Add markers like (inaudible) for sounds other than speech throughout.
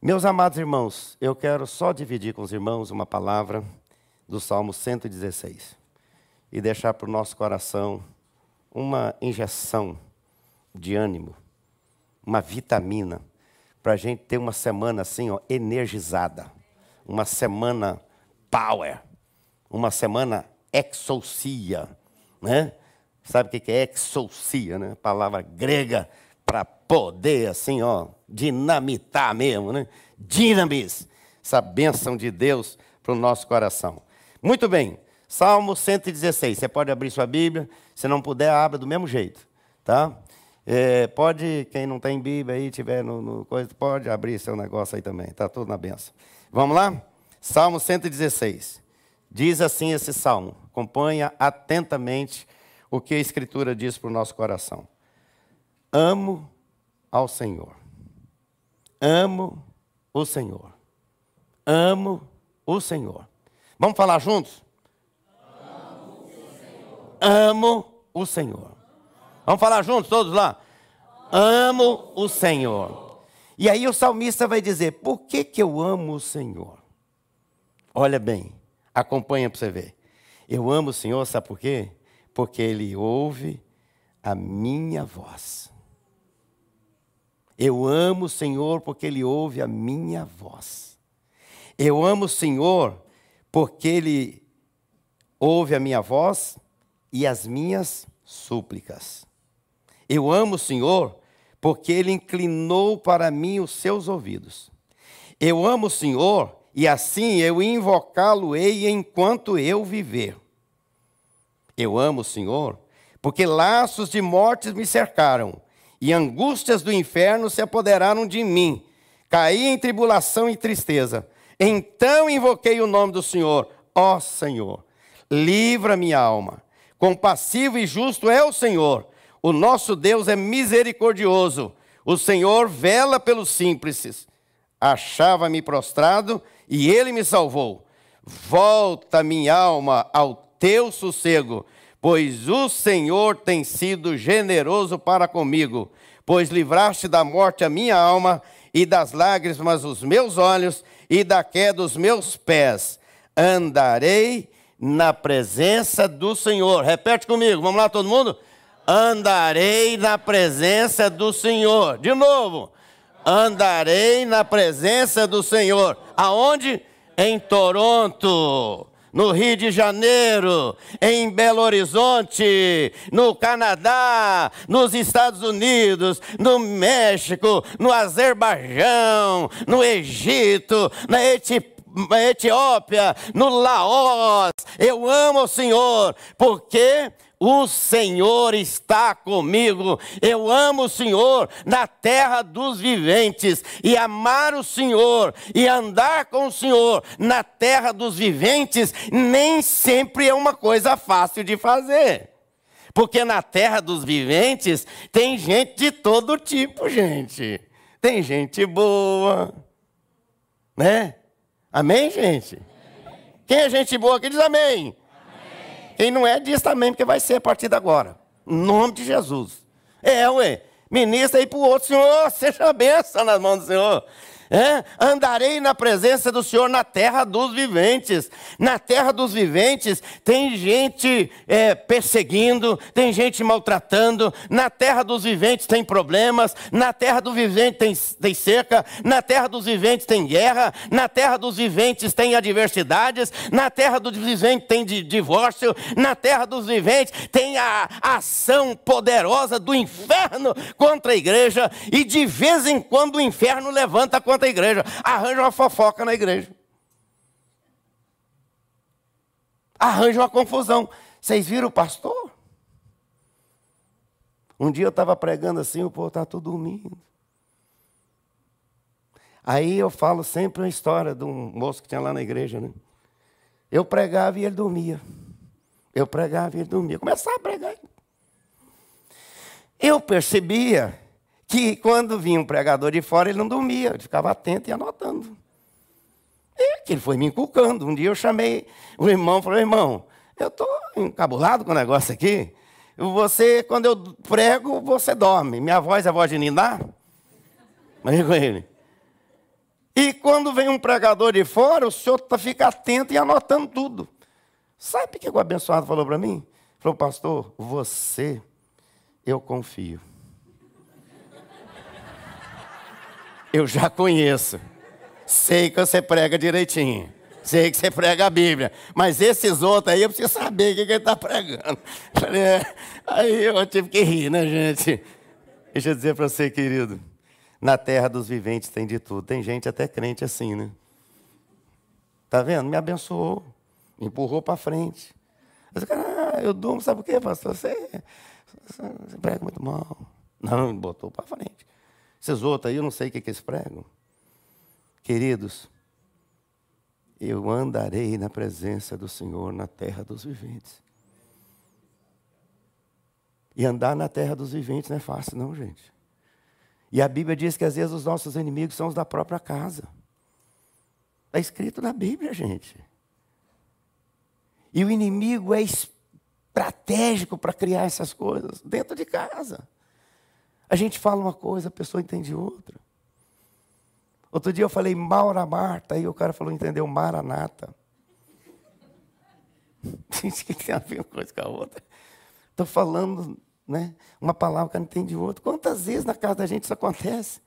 Meus amados irmãos, eu quero só dividir com os irmãos uma palavra do Salmo 116 e deixar para o nosso coração uma injeção de ânimo, uma vitamina, para a gente ter uma semana assim, ó, energizada, uma semana power, uma semana exousia, né? Sabe o que é exousia, né? Palavra grega para poder, assim, ó, dinamitar mesmo, né? Dinamis, essa bênção de Deus para o nosso coração. Muito bem, Salmo 116. Você pode abrir sua Bíblia, se não puder, abra do mesmo jeito, tá? É, pode, quem não tem Bíblia aí, tiver no, no, coisa, pode abrir seu negócio aí também, tá tudo na benção. Vamos lá? Salmo 116. Diz assim esse salmo, acompanha atentamente o que a Escritura diz para o nosso coração. Amo ao Senhor. Amo o Senhor. Amo o Senhor. Vamos falar juntos? Amo o Senhor. Amo o Senhor. Vamos falar juntos, todos lá? Amo o Senhor. E aí o salmista vai dizer: por que, que eu amo o Senhor? Olha bem, acompanha para você ver. Eu amo o Senhor, sabe por quê? Porque Ele ouve a minha voz. Eu amo o Senhor porque Ele ouve a minha voz. Eu amo o Senhor porque Ele ouve a minha voz e as minhas súplicas. Eu amo o Senhor porque Ele inclinou para mim os seus ouvidos. Eu amo o Senhor e assim eu invocá-lo-ei enquanto eu viver. Eu amo o Senhor porque laços de mortes me cercaram e angústias do inferno se apoderaram de mim. Caí em tribulação e tristeza. Então invoquei o nome do Senhor. Ó oh, Senhor, livra minha alma. Compassivo e justo é o Senhor. O nosso Deus é misericordioso. O Senhor vela pelos simples. Achava-me prostrado e ele me salvou. Volta minha alma ao teu sossego pois o Senhor tem sido generoso para comigo, pois livraste da morte a minha alma e das lágrimas os meus olhos e da queda dos meus pés. Andarei na presença do Senhor. Repete comigo, vamos lá todo mundo? Andarei na presença do Senhor. De novo. Andarei na presença do Senhor. Aonde? Em Toronto no Rio de Janeiro, em Belo Horizonte, no Canadá, nos Estados Unidos, no México, no Azerbaijão, no Egito, na Etiópia, no Laos. Eu amo o Senhor, porque o Senhor está comigo. Eu amo o Senhor na terra dos viventes. E amar o Senhor e andar com o Senhor na terra dos viventes nem sempre é uma coisa fácil de fazer. Porque na terra dos viventes tem gente de todo tipo, gente. Tem gente boa, né? Amém, gente? Quem é gente boa aqui diz amém. Quem não é, diz também, porque vai ser a partir de agora. Em nome de Jesus. É, ué. Ministra aí para o outro, Senhor, (laughs) seja a benção nas mãos do Senhor. É? Andarei na presença do Senhor na terra dos viventes. Na terra dos viventes tem gente é, perseguindo, tem gente maltratando. Na terra dos viventes tem problemas. Na terra dos viventes tem, tem seca. Na terra dos viventes tem guerra. Na terra dos viventes tem adversidades. Na terra dos viventes tem divórcio. Na terra dos viventes tem a ação poderosa do inferno contra a igreja. E de vez em quando o inferno levanta contra a igreja, arranja uma fofoca na igreja. Arranja uma confusão. Vocês viram o pastor? Um dia eu estava pregando assim, o povo estava tudo dormindo. Aí eu falo sempre uma história de um moço que tinha lá na igreja, né? Eu pregava e ele dormia. Eu pregava e ele dormia. Começava a pregar. Eu percebia que quando vinha um pregador de fora, ele não dormia, ele ficava atento e anotando. E que ele foi me inculcando. Um dia eu chamei o irmão falei, irmão, eu estou encabulado com o negócio aqui. Você, quando eu prego, você dorme. Minha voz é a voz de Niná. Mas com ele. E quando vem um pregador de fora, o senhor tá, fica atento e anotando tudo. Sabe o que o abençoado falou para mim? Falou, pastor, você, eu confio. Eu já conheço. Sei que você prega direitinho. Sei que você prega a Bíblia. Mas esses outros aí eu preciso saber o que, ele está pregando. É. Aí eu tive que rir, né, gente? Deixa eu dizer para você, querido. Na terra dos viventes tem de tudo. Tem gente até crente assim, né? Tá vendo? Me abençoou. Me empurrou para frente. Mas, cara, eu durmo, sabe por quê, pastor? Você, você prega muito mal. Não, me botou para frente. Esses outros aí, eu não sei o que, que eles pregam. Queridos, eu andarei na presença do Senhor na terra dos viventes. E andar na terra dos viventes não é fácil, não, gente. E a Bíblia diz que às vezes os nossos inimigos são os da própria casa. Está escrito na Bíblia, gente. E o inimigo é estratégico para criar essas coisas dentro de casa. A gente fala uma coisa, a pessoa entende outra. Outro dia eu falei Maura Marta, aí o cara falou, entendeu, Maranata. (laughs) Gente, o que tem a ver uma coisa com a outra? Estou falando né, uma palavra que não entende outra. Quantas vezes na casa da gente isso acontece?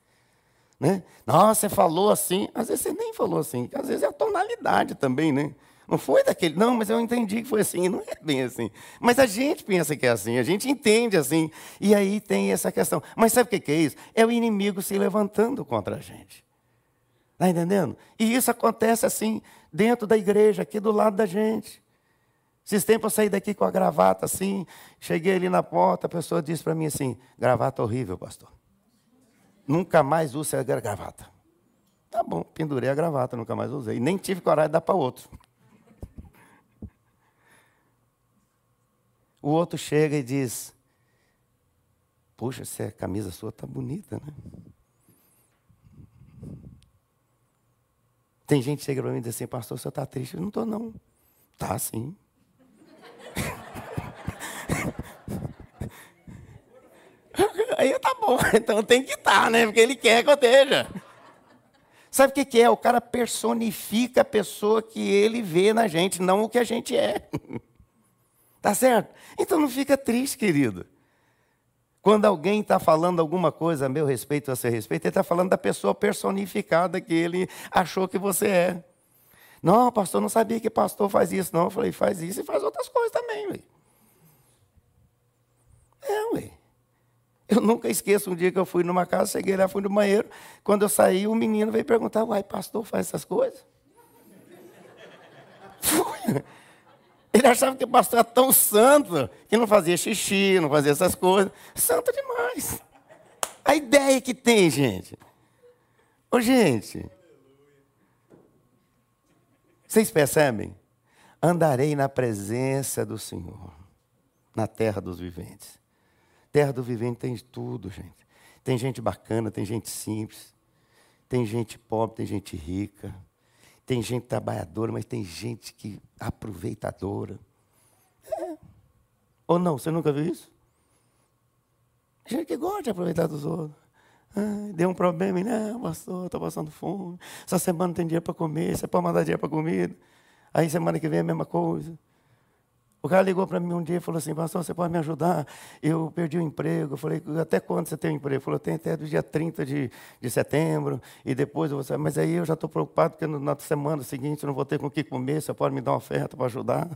Né? Nossa, você falou assim. Às vezes você nem falou assim. Às vezes é a tonalidade também, né? Não foi daquele, não, mas eu entendi que foi assim, não é bem assim. Mas a gente pensa que é assim, a gente entende assim. E aí tem essa questão. Mas sabe o que é isso? É o inimigo se levantando contra a gente. Está entendendo? E isso acontece assim, dentro da igreja, aqui do lado da gente. Esses tempos eu saí daqui com a gravata assim, cheguei ali na porta, a pessoa disse para mim assim: gravata horrível, pastor. Nunca mais use a gravata. Tá bom, pendurei a gravata, nunca mais usei. Nem tive coragem de dar para outro. O outro chega e diz: Puxa, essa camisa sua tá bonita, né? Tem gente que chega para mim e diz assim, pastor, senhor está triste? Eu não estou, não. Tá sim. (laughs) Aí tá bom, (laughs) então tem que estar, tá, né? Porque ele quer que eu esteja. Sabe o que é? O cara personifica a pessoa que ele vê na gente, não o que a gente é. (laughs) Tá certo? Então não fica triste, querido. Quando alguém está falando alguma coisa a meu respeito, a seu respeito, ele está falando da pessoa personificada que ele achou que você é. Não, pastor, não sabia que pastor faz isso, não. Eu falei, faz isso e faz outras coisas também, ué. É, ué. Eu nunca esqueço um dia que eu fui numa casa, cheguei lá, fui no banheiro. Quando eu saí, o um menino veio perguntar: Uai, pastor faz essas coisas? (laughs) Ele achava que o pastor era tão santo que não fazia xixi, não fazia essas coisas. Santo demais. A ideia que tem, gente. Ô, gente. Vocês percebem? Andarei na presença do Senhor, na terra dos viventes. Terra do vivente tem tudo, gente. Tem gente bacana, tem gente simples, tem gente pobre, tem gente rica, tem gente trabalhadora, mas tem gente que aproveitadora. É. Ou não, você nunca viu isso? Gente que gosta de aproveitar dos outros. Deu um problema, não, pastor, estou passando fome. Essa semana não tem dinheiro para comer, você pode mandar dinheiro para comida. Aí semana que vem é a mesma coisa. O cara ligou para mim um dia e falou assim, pastor, você pode me ajudar? Eu perdi o emprego. Eu falei, até quando você tem um emprego? Ele falou, tem até do dia 30 de, de setembro, e depois eu vou Mas aí eu já estou preocupado, porque na semana seguinte eu não vou ter com o que comer, você pode me dar uma oferta para ajudar?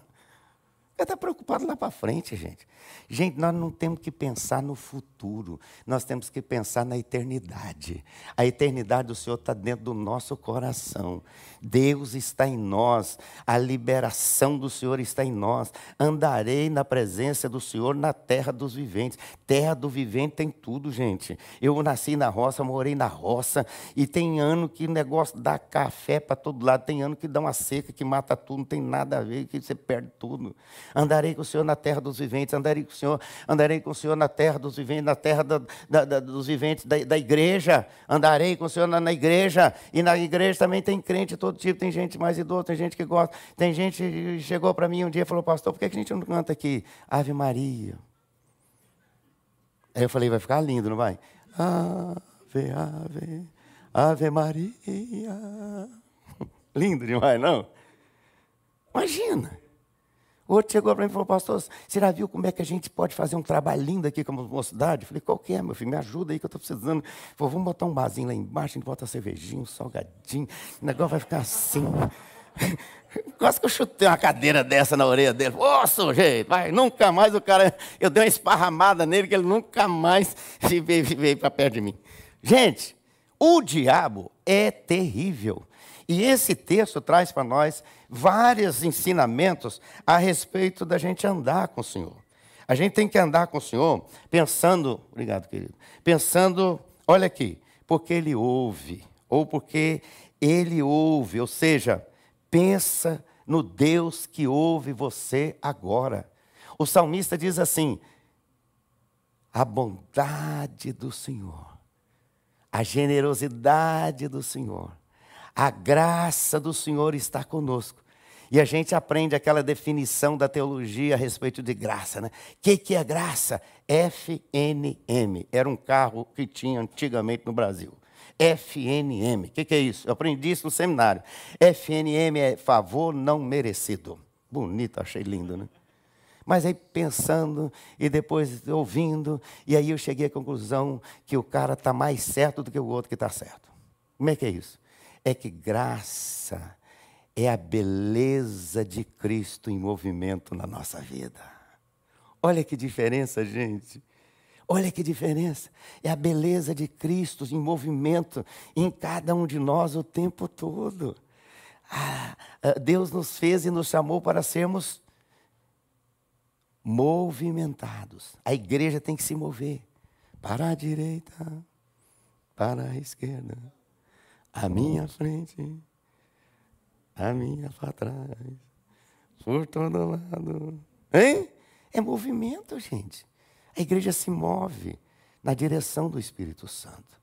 Ele está preocupado lá para frente, gente. Gente, nós não temos que pensar no futuro, nós temos que pensar na eternidade. A eternidade do Senhor está dentro do nosso coração. Deus está em nós, a liberação do Senhor está em nós. Andarei na presença do Senhor na terra dos viventes. Terra do vivente tem tudo, gente. Eu nasci na roça, morei na roça, e tem ano que o negócio dá café para todo lado, tem ano que dá uma seca que mata tudo, não tem nada a ver, que você perde tudo. Andarei com o Senhor na terra dos viventes, andarei com o Senhor, andarei com o Senhor na terra dos viventes, na terra da, da, da, dos viventes da, da, igreja. Andarei com o Senhor na, na, igreja. E na igreja também tem crente de todo tipo, tem gente mais idosa, tem gente que gosta. Tem gente que chegou para mim um dia e falou, pastor, por que a gente não canta aqui? Ave Maria. Aí eu falei, vai ficar lindo, não vai? Ave, ave, Ave Maria. (laughs) Lindo demais, não? Imagina. Outro chegou para mim e falou, pastor, você já viu como é que a gente pode fazer um trabalho lindo aqui como mocidade? Eu falei, qual que é, meu filho? Me ajuda aí que eu estou precisando. Ele falou, vamos botar um barzinho lá embaixo, a gente bota cervejinho, um salgadinho, o negócio vai ficar assim. (laughs) Quase que eu chutei uma cadeira dessa na orelha dele. Ô, oh, sujeito, vai, nunca mais o cara. Eu dei uma esparramada nele que ele nunca mais (laughs) veio para perto de mim. Gente, o diabo é terrível. E esse texto traz para nós vários ensinamentos a respeito da gente andar com o Senhor. A gente tem que andar com o Senhor pensando, obrigado, querido, pensando, olha aqui, porque Ele ouve, ou porque Ele ouve, ou seja, pensa no Deus que ouve você agora. O salmista diz assim: a bondade do Senhor, a generosidade do Senhor a graça do Senhor está conosco. E a gente aprende aquela definição da teologia a respeito de graça, né? O que, que é graça? FNM. Era um carro que tinha antigamente no Brasil. FNM. O que, que é isso? Eu aprendi isso no seminário. FNM é favor não merecido. Bonito, achei lindo, né? Mas aí pensando e depois ouvindo, e aí eu cheguei à conclusão que o cara está mais certo do que o outro que está certo. Como é que é isso? É que graça é a beleza de Cristo em movimento na nossa vida. Olha que diferença, gente. Olha que diferença. É a beleza de Cristo em movimento em cada um de nós o tempo todo. Ah, ah Deus nos fez e nos chamou para sermos movimentados. A igreja tem que se mover para a direita, para a esquerda a minha frente, a minha para trás, por todo lado. Hein? É movimento, gente. A igreja se move na direção do Espírito Santo.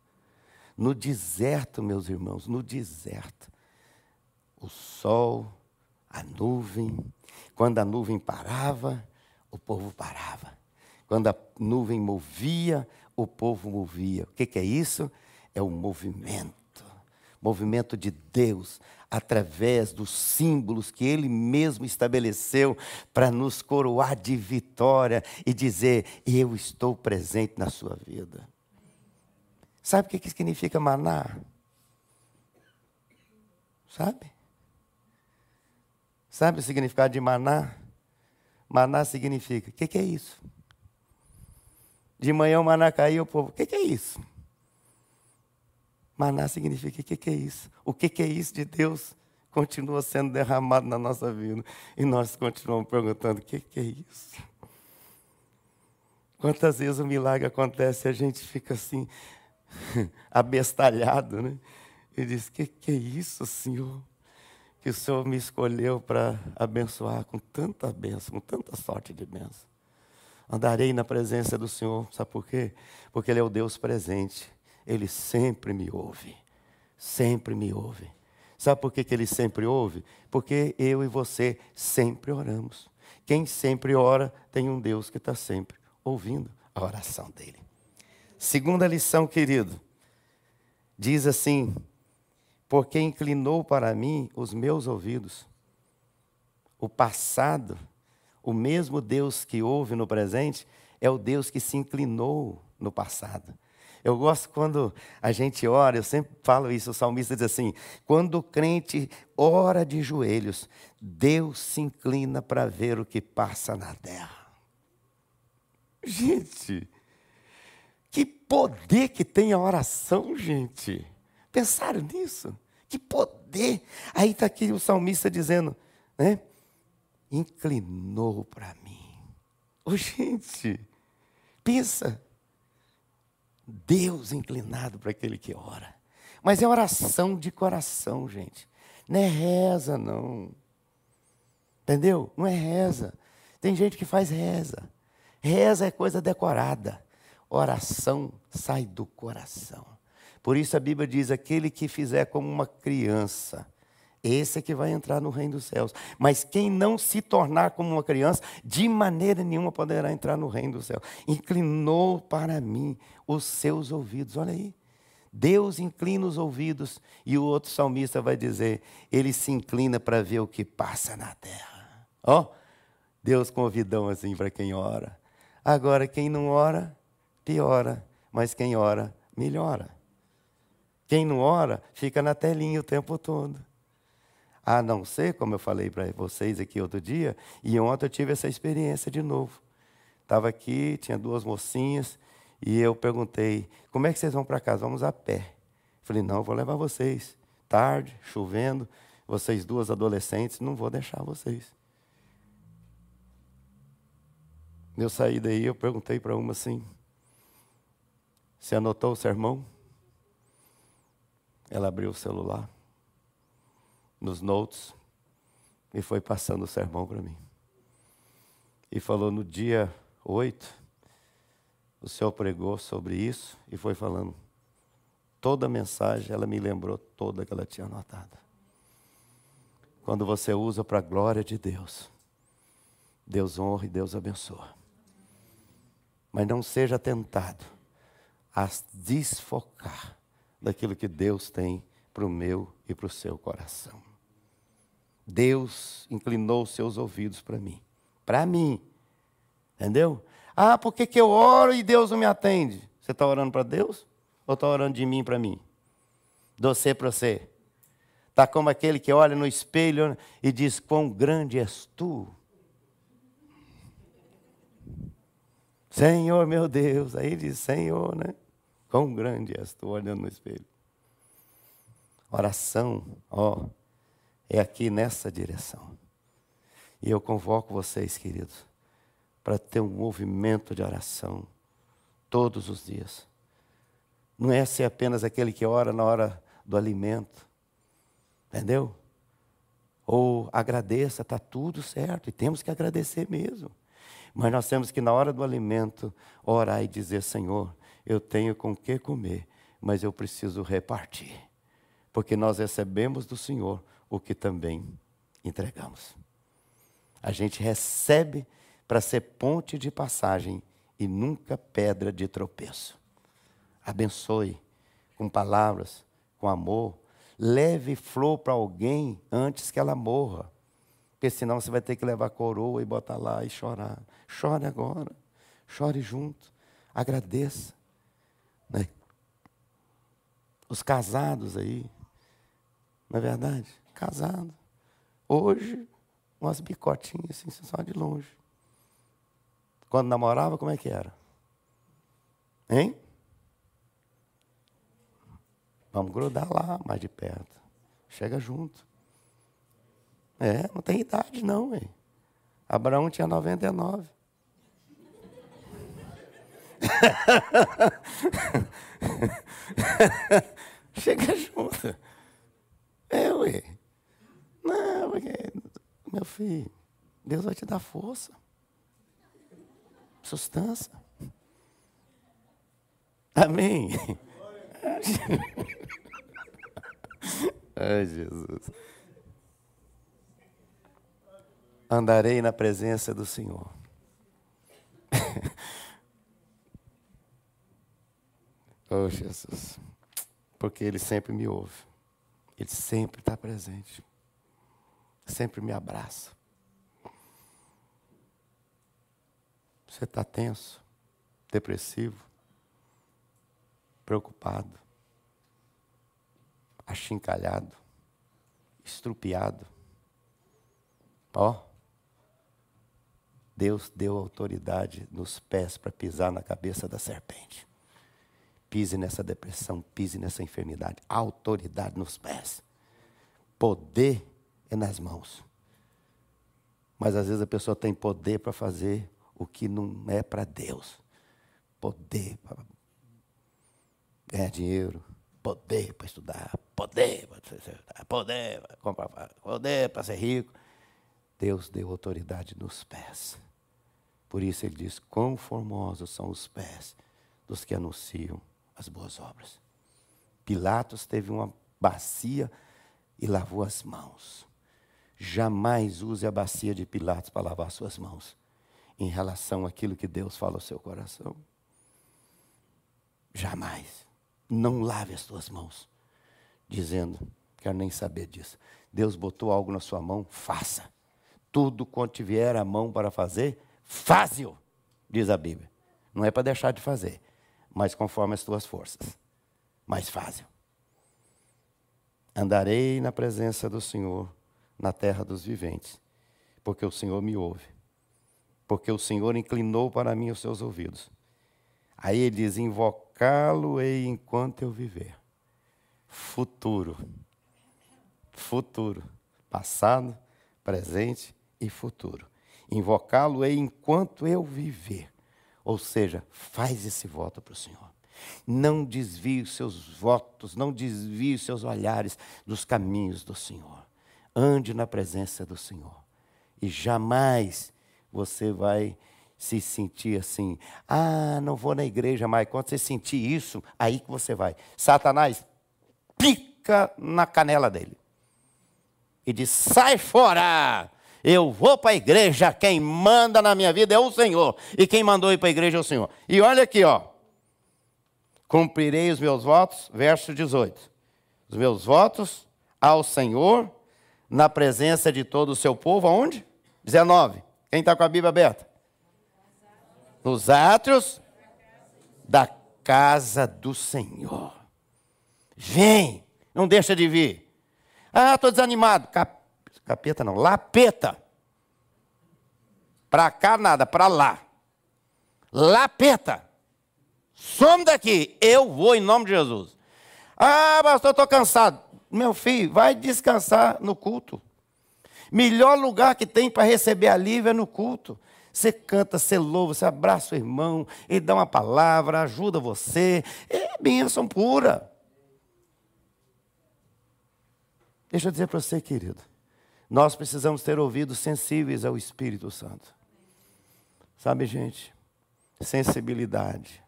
No deserto, meus irmãos, no deserto, o sol, a nuvem, quando a nuvem parava, o povo parava. Quando a nuvem movia, o povo movia. O que, que é isso? É o movimento movimento de Deus através dos símbolos que Ele mesmo estabeleceu para nos coroar de vitória e dizer: Eu estou presente na sua vida. Sabe o que significa maná? Sabe? Sabe o significado de maná? Maná significa: o que, que é isso? De manhã o maná caiu, o povo: o que, que é isso? Maná significa o que, que é isso? O que, que é isso de Deus? Continua sendo derramado na nossa vida. E nós continuamos perguntando: o que, que é isso? Quantas vezes o milagre acontece e a gente fica assim, (laughs) abestalhado, né? E diz: que, que é isso, Senhor? Que o Senhor me escolheu para abençoar com tanta bênção, com tanta sorte de bênção. Andarei na presença do Senhor, sabe por quê? Porque Ele é o Deus presente. Ele sempre me ouve. Sempre me ouve. Sabe por que, que ele sempre ouve? Porque eu e você sempre oramos. Quem sempre ora tem um Deus que está sempre ouvindo a oração dele. Segunda lição, querido, diz assim: porque inclinou para mim os meus ouvidos. O passado, o mesmo Deus que ouve no presente, é o Deus que se inclinou no passado. Eu gosto quando a gente ora, eu sempre falo isso, o salmista diz assim: quando o crente ora de joelhos, Deus se inclina para ver o que passa na terra. Gente, que poder que tem a oração, gente. Pensaram nisso? Que poder. Aí está aqui o salmista dizendo, né? Inclinou para mim. Oh, gente, pensa. Deus inclinado para aquele que ora. Mas é oração de coração, gente. Não é reza, não. Entendeu? Não é reza. Tem gente que faz reza. Reza é coisa decorada. Oração sai do coração. Por isso a Bíblia diz: aquele que fizer como uma criança, esse é que vai entrar no reino dos céus. Mas quem não se tornar como uma criança, de maneira nenhuma poderá entrar no reino dos céus. Inclinou para mim os seus ouvidos. Olha aí. Deus inclina os ouvidos, e o outro salmista vai dizer: Ele se inclina para ver o que passa na terra. Ó, oh, Deus convidão assim para quem ora. Agora, quem não ora, piora, mas quem ora, melhora. Quem não ora, fica na telinha o tempo todo. A não ser, como eu falei para vocês aqui outro dia, e ontem eu tive essa experiência de novo. Estava aqui, tinha duas mocinhas, e eu perguntei: como é que vocês vão para casa? Vamos a pé. Falei: não, eu vou levar vocês. Tarde, chovendo, vocês duas adolescentes, não vou deixar vocês. Eu saí daí, eu perguntei para uma assim: você anotou o sermão? Ela abriu o celular, nos notes, e foi passando o sermão para mim. E falou: no dia 8, o Senhor pregou sobre isso e foi falando. Toda a mensagem, ela me lembrou toda que ela tinha anotado. Quando você usa para a glória de Deus, Deus honra e Deus abençoa. Mas não seja tentado a desfocar daquilo que Deus tem para o meu e para o seu coração. Deus inclinou seus ouvidos para mim. Para mim. Entendeu? Ah, por que, que eu oro e Deus não me atende? Você está orando para Deus? Ou está orando de mim para mim? De você para você? Está como aquele que olha no espelho e diz: Quão grande és tu? Senhor meu Deus. Aí diz: Senhor, né? Quão grande és tu olhando no espelho. Oração, ó, é aqui nessa direção. E eu convoco vocês, queridos para ter um movimento de oração todos os dias. Não é ser apenas aquele que ora na hora do alimento, entendeu? Ou agradeça, está tudo certo, e temos que agradecer mesmo. Mas nós temos que, na hora do alimento, orar e dizer: Senhor, eu tenho com que comer, mas eu preciso repartir. Porque nós recebemos do Senhor o que também entregamos. A gente recebe para ser ponte de passagem e nunca pedra de tropeço. Abençoe com palavras, com amor. Leve flor para alguém antes que ela morra. Porque senão você vai ter que levar coroa e botar lá e chorar. Chore agora. Chore junto. Agradeça. Né? Os casados aí. Não é verdade? Casado. Hoje, umas bicotinhas assim, só de longe. Quando namorava, como é que era? Hein? Vamos grudar lá, mais de perto. Chega junto. É, não tem idade não, hein? Abraão tinha 99. (laughs) Chega junto. É, ué. Não, porque, meu filho, Deus vai te dar força sustância. Amém. Ai, Jesus. Andarei na presença do Senhor. (laughs) oh, Jesus. Porque Ele sempre me ouve. Ele sempre está presente. Sempre me abraça. Você está tenso, depressivo, preocupado, achincalhado, estrupiado. Ó, Deus deu autoridade nos pés para pisar na cabeça da serpente. Pise nessa depressão, pise nessa enfermidade. Autoridade nos pés. Poder é nas mãos. Mas às vezes a pessoa tem poder para fazer o que não é para Deus. Poder para ganhar dinheiro, poder para estudar, poder para poder para comprar, poder para ser rico. Deus deu autoridade nos pés. Por isso ele diz: Quão formosos são os pés dos que anunciam as boas obras. Pilatos teve uma bacia e lavou as mãos. Jamais use a bacia de Pilatos para lavar suas mãos em relação àquilo que Deus fala ao seu coração? Jamais. não lave as tuas mãos, dizendo, quero nem saber disso. Deus botou algo na sua mão, faça. Tudo quanto vier a mão para fazer, faze-o, diz a Bíblia. Não é para deixar de fazer, mas conforme as tuas forças. Mas faze-o. Andarei na presença do Senhor na terra dos viventes, porque o Senhor me ouve, porque o Senhor inclinou para mim os seus ouvidos. Aí ele diz: invocá-lo-ei enquanto eu viver. Futuro. Futuro. Passado, presente e futuro. Invocá-lo-ei enquanto eu viver. Ou seja, faz esse voto para o Senhor. Não desvie os seus votos, não desvie os seus olhares dos caminhos do Senhor. Ande na presença do Senhor. E jamais você vai se sentir assim, ah, não vou na igreja mais. Quando você sentir isso, aí que você vai. Satanás pica na canela dele e diz: sai fora! Eu vou para a igreja, quem manda na minha vida é o Senhor. E quem mandou ir para a igreja é o Senhor. E olha aqui, ó. Cumprirei os meus votos, verso 18. Os meus votos ao Senhor, na presença de todo o seu povo, aonde? 19. Quem está com a Bíblia aberta? Nos átrios da casa do Senhor. Vem, não deixa de vir. Ah, estou desanimado. Cap... Capeta não, lapeta. Para cá nada, para lá. Lapeta. Some daqui, eu vou em nome de Jesus. Ah, pastor, estou cansado. Meu filho, vai descansar no culto. Melhor lugar que tem para receber alívio é no culto. Você canta, você louva, você abraça o irmão, ele dá uma palavra, ajuda você. É bênção pura. Deixa eu dizer para você, querido. Nós precisamos ter ouvidos sensíveis ao Espírito Santo. Sabe, gente? Sensibilidade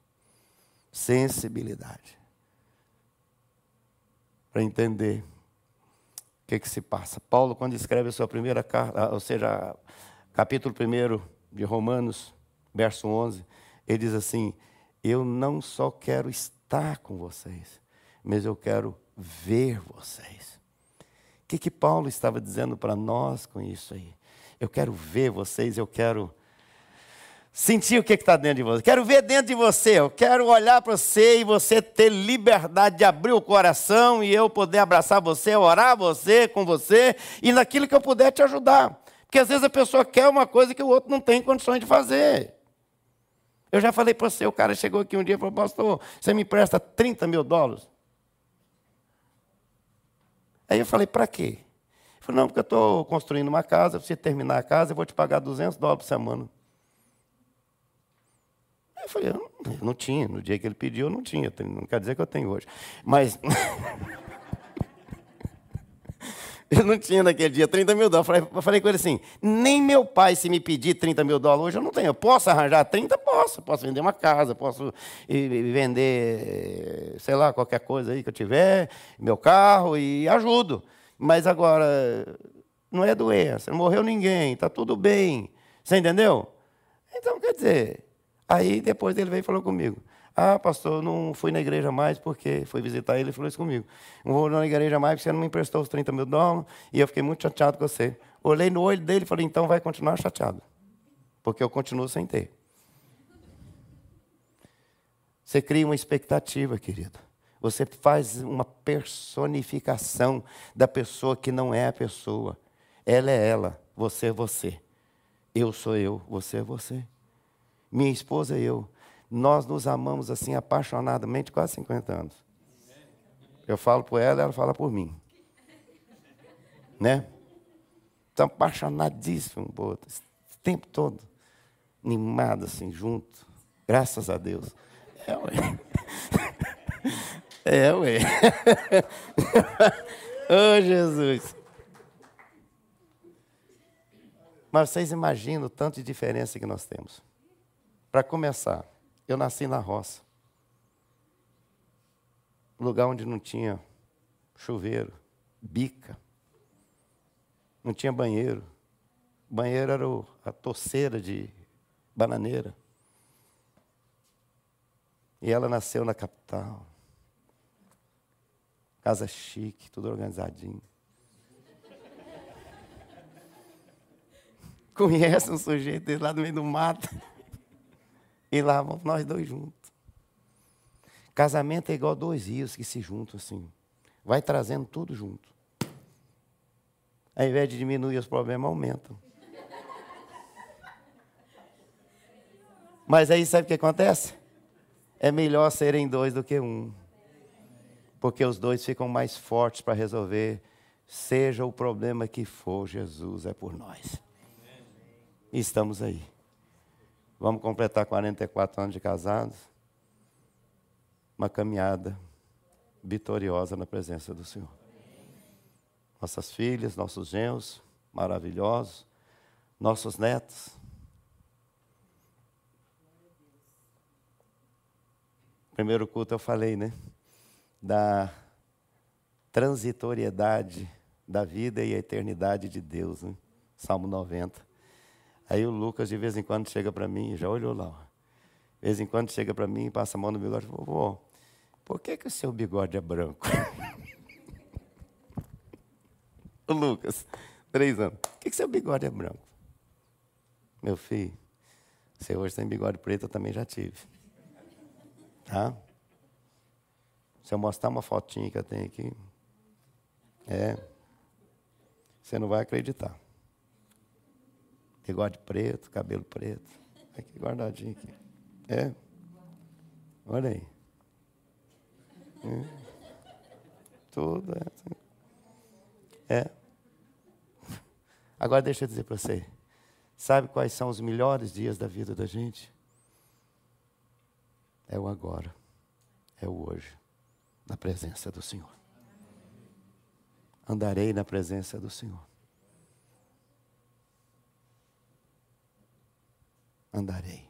sensibilidade para entender o que, que se passa. Paulo, quando escreve a sua primeira carta, ou seja, capítulo 1 de Romanos, verso 11, ele diz assim: Eu não só quero estar com vocês, mas eu quero ver vocês. O que, que Paulo estava dizendo para nós com isso aí? Eu quero ver vocês, eu quero sentir o que está dentro de você. Quero ver dentro de você. Eu quero olhar para você e você ter liberdade de abrir o coração e eu poder abraçar você, orar você com você e naquilo que eu puder te ajudar. Porque às vezes a pessoa quer uma coisa que o outro não tem condições de fazer. Eu já falei para você, o cara chegou aqui um dia e falou, pastor, você me empresta 30 mil dólares? Aí eu falei, para quê? Ele falou, não, porque eu estou construindo uma casa, se terminar a casa, eu vou te pagar 200 dólares por semana. Eu falei, eu não, eu não tinha. No dia que ele pediu, eu não tinha. Não quer dizer que eu tenho hoje. Mas. (laughs) eu não tinha naquele dia 30 mil dólares. Falei, falei com ele assim: nem meu pai, se me pedir 30 mil dólares hoje, eu não tenho. Eu posso arranjar 30? Posso. Posso vender uma casa, posso vender, sei lá, qualquer coisa aí que eu tiver, meu carro e ajudo. Mas agora, não é doença, não morreu ninguém, está tudo bem. Você entendeu? Então, quer dizer, Aí depois ele veio e falou comigo. Ah, pastor, não fui na igreja mais porque fui visitar ele e falou isso comigo. Não vou na igreja mais porque você não me emprestou os 30 mil dólares e eu fiquei muito chateado com você. Olhei no olho dele e falei, então vai continuar chateado. Porque eu continuo sem ter. Você cria uma expectativa, querido. Você faz uma personificação da pessoa que não é a pessoa. Ela é ela, você é você. Eu sou eu, você é você minha esposa e eu, nós nos amamos assim apaixonadamente quase 50 anos. Eu falo por ela, ela fala por mim. Né? Estamos apaixonadíssimos o tempo todo. Animado assim, junto. Graças a Deus. É, ué. (laughs) É, ué. (laughs) oh, Jesus. Mas vocês imaginam o tanto de diferença que nós temos. Para começar, eu nasci na roça. Lugar onde não tinha chuveiro, bica. Não tinha banheiro. banheiro era a torceira de bananeira. E ela nasceu na capital. Casa chique, tudo organizadinho. Conhece um sujeito desse lá no meio do mato. E lá vamos nós dois juntos. Casamento é igual dois rios que se juntam assim. Vai trazendo tudo junto. Ao invés de diminuir os problemas, aumentam. Mas aí sabe o que acontece? É melhor serem dois do que um porque os dois ficam mais fortes para resolver, seja o problema que for, Jesus é por nós. Estamos aí. Vamos completar 44 anos de casados. Uma caminhada vitoriosa na presença do Senhor. Nossas filhas, nossos genros maravilhosos, nossos netos. Primeiro culto eu falei, né? da transitoriedade da vida e a eternidade de Deus. Né? Salmo 90. Aí o Lucas de vez em quando chega para mim, já olhou lá. De vez em quando chega para mim, passa a mão no bigode e vovô, por que, que o seu bigode é branco? (laughs) o Lucas, três anos, por que, que seu bigode é branco? Meu filho, você hoje tem bigode preto, eu também já tive. Tá? Se eu mostrar uma fotinha que eu tenho aqui, é, você não vai acreditar. Bigode preto, cabelo preto. Aqui guardadinho aqui. É. Olha aí. É. Tudo é. É. Agora deixa eu dizer para você. Sabe quais são os melhores dias da vida da gente? É o agora. É o hoje na presença do Senhor. Andarei na presença do Senhor. Andarei.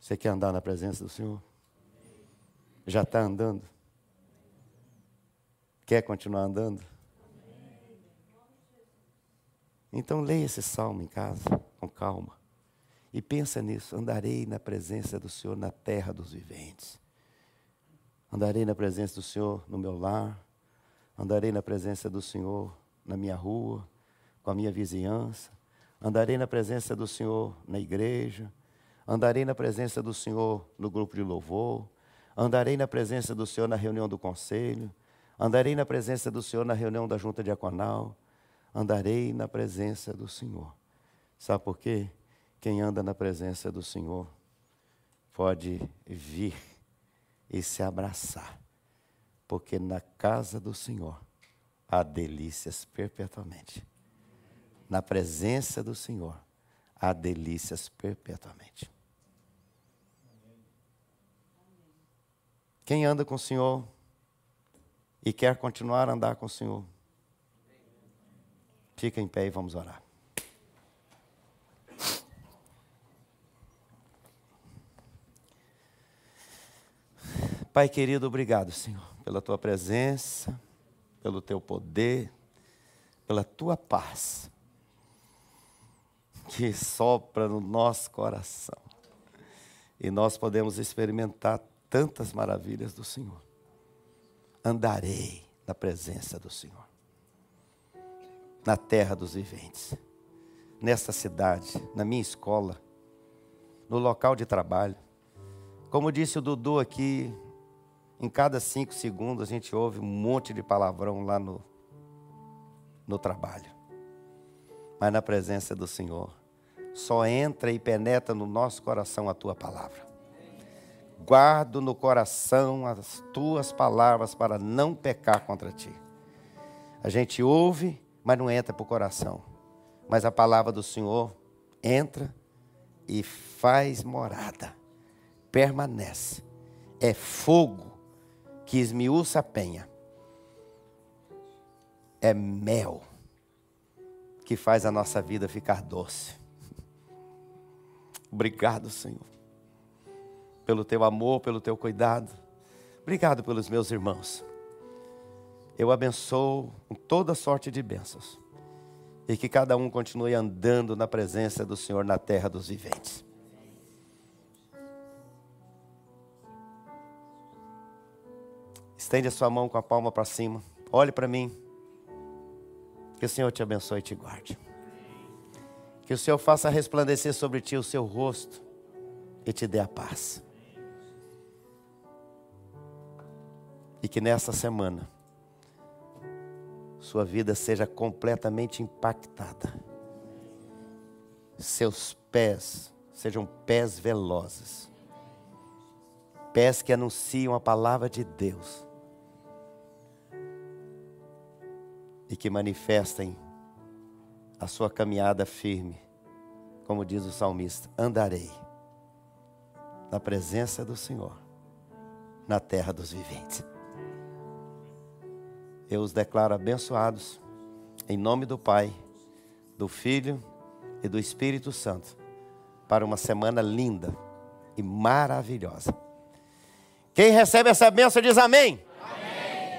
Você quer andar na presença do Senhor? Já está andando? Quer continuar andando? Então leia esse salmo em casa, com calma. E pensa nisso, andarei na presença do Senhor na terra dos viventes. Andarei na presença do Senhor no meu lar. Andarei na presença do Senhor na minha rua, com a minha vizinhança. Andarei na presença do Senhor na igreja. Andarei na presença do Senhor no grupo de louvor. Andarei na presença do Senhor na reunião do conselho. Andarei na presença do Senhor na reunião da junta diaconal. Andarei na presença do Senhor. Sabe por quê? Quem anda na presença do Senhor pode vir e se abraçar, porque na casa do Senhor há delícias perpetuamente. Na presença do Senhor há delícias perpetuamente. Quem anda com o Senhor e quer continuar a andar com o Senhor, fica em pé e vamos orar. Pai querido, obrigado, Senhor, pela tua presença, pelo teu poder, pela tua paz, que sopra no nosso coração. E nós podemos experimentar tantas maravilhas do Senhor. Andarei na presença do Senhor, na terra dos viventes, nesta cidade, na minha escola, no local de trabalho. Como disse o Dudu aqui, em cada cinco segundos a gente ouve um monte de palavrão lá no, no trabalho. Mas na presença do Senhor, só entra e penetra no nosso coração a tua palavra. Guardo no coração as tuas palavras para não pecar contra ti. A gente ouve, mas não entra para o coração. Mas a palavra do Senhor entra e faz morada, permanece. É fogo que esmiuça a penha. É mel que faz a nossa vida ficar doce. Obrigado, Senhor, pelo teu amor, pelo teu cuidado. Obrigado pelos meus irmãos. Eu abençoo com toda sorte de bênçãos. E que cada um continue andando na presença do Senhor na terra dos viventes. Estende a sua mão com a palma para cima. Olhe para mim. Que o Senhor te abençoe e te guarde. Que o Senhor faça resplandecer sobre ti o seu rosto e te dê a paz. E que nessa semana sua vida seja completamente impactada. Seus pés sejam pés velozes. Pés que anunciam a palavra de Deus. E que manifestem a sua caminhada firme, como diz o salmista: andarei na presença do Senhor, na terra dos viventes. Eu os declaro abençoados, em nome do Pai, do Filho e do Espírito Santo, para uma semana linda e maravilhosa. Quem recebe essa bênção diz amém.